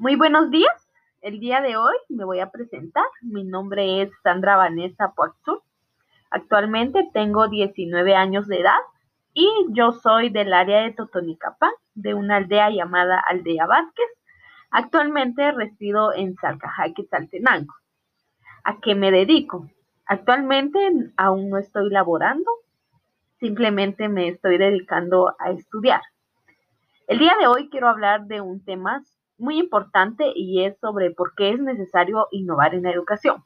Muy buenos días. El día de hoy me voy a presentar. Mi nombre es Sandra Vanessa Poaxur. Actualmente tengo 19 años de edad y yo soy del área de Totonicapán, de una aldea llamada Aldea Vázquez. Actualmente resido en Salcajaque, Saltenango. ¿A qué me dedico? Actualmente aún no estoy laborando, simplemente me estoy dedicando a estudiar. El día de hoy quiero hablar de un tema muy importante y es sobre por qué es necesario innovar en la educación.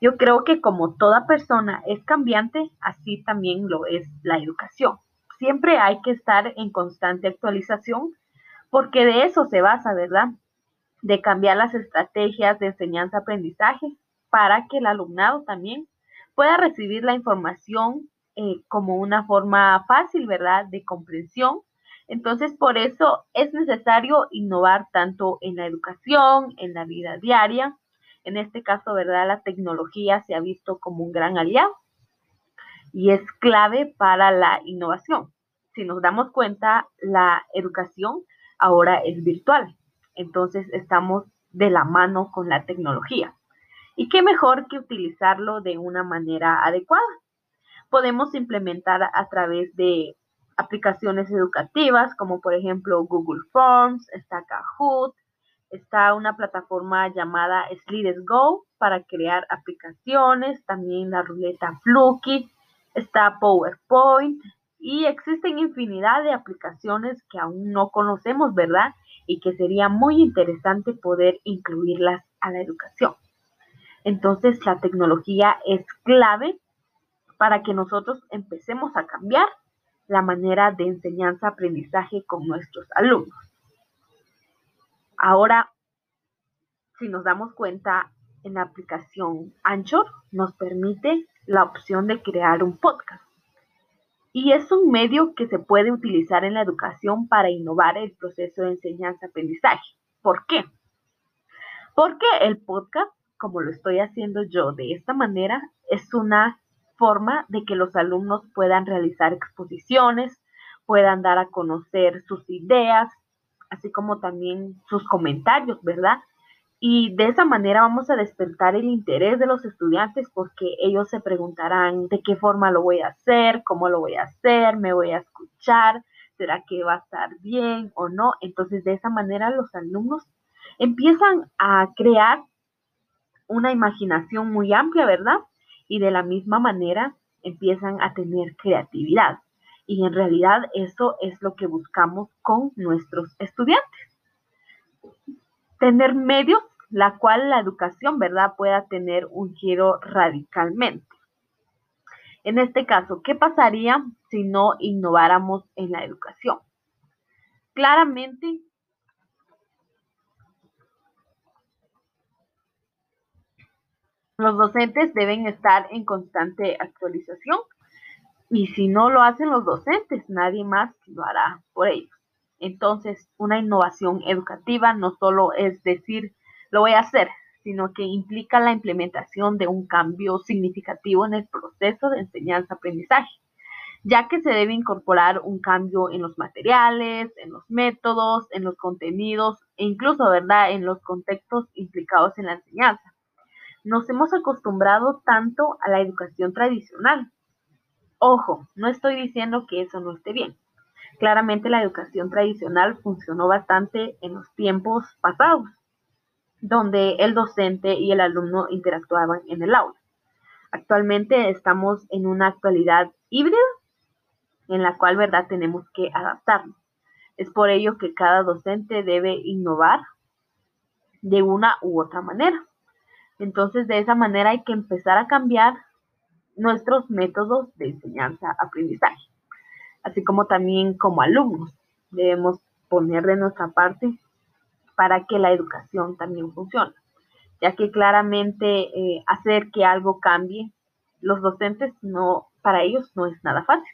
Yo creo que como toda persona es cambiante, así también lo es la educación. Siempre hay que estar en constante actualización porque de eso se basa, ¿verdad? De cambiar las estrategias de enseñanza-aprendizaje para que el alumnado también pueda recibir la información eh, como una forma fácil, ¿verdad? De comprensión entonces, por eso es necesario innovar tanto en la educación, en la vida diaria. En este caso, ¿verdad? La tecnología se ha visto como un gran aliado y es clave para la innovación. Si nos damos cuenta, la educación ahora es virtual. Entonces, estamos de la mano con la tecnología. ¿Y qué mejor que utilizarlo de una manera adecuada? Podemos implementar a través de aplicaciones educativas como por ejemplo Google Forms, está Kahoot, está una plataforma llamada Slides Go para crear aplicaciones, también la ruleta Fluky, está PowerPoint y existen infinidad de aplicaciones que aún no conocemos, ¿verdad? Y que sería muy interesante poder incluirlas a la educación. Entonces la tecnología es clave para que nosotros empecemos a cambiar la manera de enseñanza-aprendizaje con nuestros alumnos. Ahora, si nos damos cuenta, en la aplicación Anchor nos permite la opción de crear un podcast. Y es un medio que se puede utilizar en la educación para innovar el proceso de enseñanza-aprendizaje. ¿Por qué? Porque el podcast, como lo estoy haciendo yo de esta manera, es una forma de que los alumnos puedan realizar exposiciones, puedan dar a conocer sus ideas, así como también sus comentarios, ¿verdad? Y de esa manera vamos a despertar el interés de los estudiantes porque ellos se preguntarán de qué forma lo voy a hacer, cómo lo voy a hacer, me voy a escuchar, será que va a estar bien o no. Entonces de esa manera los alumnos empiezan a crear una imaginación muy amplia, ¿verdad? Y de la misma manera empiezan a tener creatividad. Y en realidad eso es lo que buscamos con nuestros estudiantes. Tener medios la cual la educación, ¿verdad?, pueda tener un giro radicalmente. En este caso, ¿qué pasaría si no innováramos en la educación? Claramente Los docentes deben estar en constante actualización y si no lo hacen los docentes, nadie más lo hará por ellos. Entonces, una innovación educativa no solo es decir, lo voy a hacer, sino que implica la implementación de un cambio significativo en el proceso de enseñanza-aprendizaje, ya que se debe incorporar un cambio en los materiales, en los métodos, en los contenidos e incluso, ¿verdad?, en los contextos implicados en la enseñanza nos hemos acostumbrado tanto a la educación tradicional. Ojo, no estoy diciendo que eso no esté bien. Claramente la educación tradicional funcionó bastante en los tiempos pasados, donde el docente y el alumno interactuaban en el aula. Actualmente estamos en una actualidad híbrida en la cual, ¿verdad?, tenemos que adaptarnos. Es por ello que cada docente debe innovar de una u otra manera. Entonces, de esa manera hay que empezar a cambiar nuestros métodos de enseñanza-aprendizaje, así como también como alumnos debemos poner de nuestra parte para que la educación también funcione, ya que claramente eh, hacer que algo cambie, los docentes no, para ellos no es nada fácil.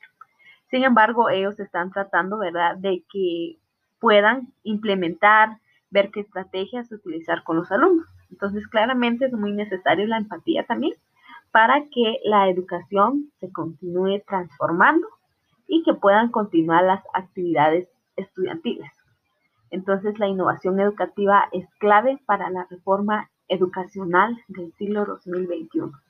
Sin embargo, ellos están tratando, ¿verdad?, de que puedan implementar, ver qué estrategias utilizar con los alumnos. Entonces, claramente es muy necesario la empatía también para que la educación se continúe transformando y que puedan continuar las actividades estudiantiles. Entonces la innovación educativa es clave para la reforma educacional del siglo 2021.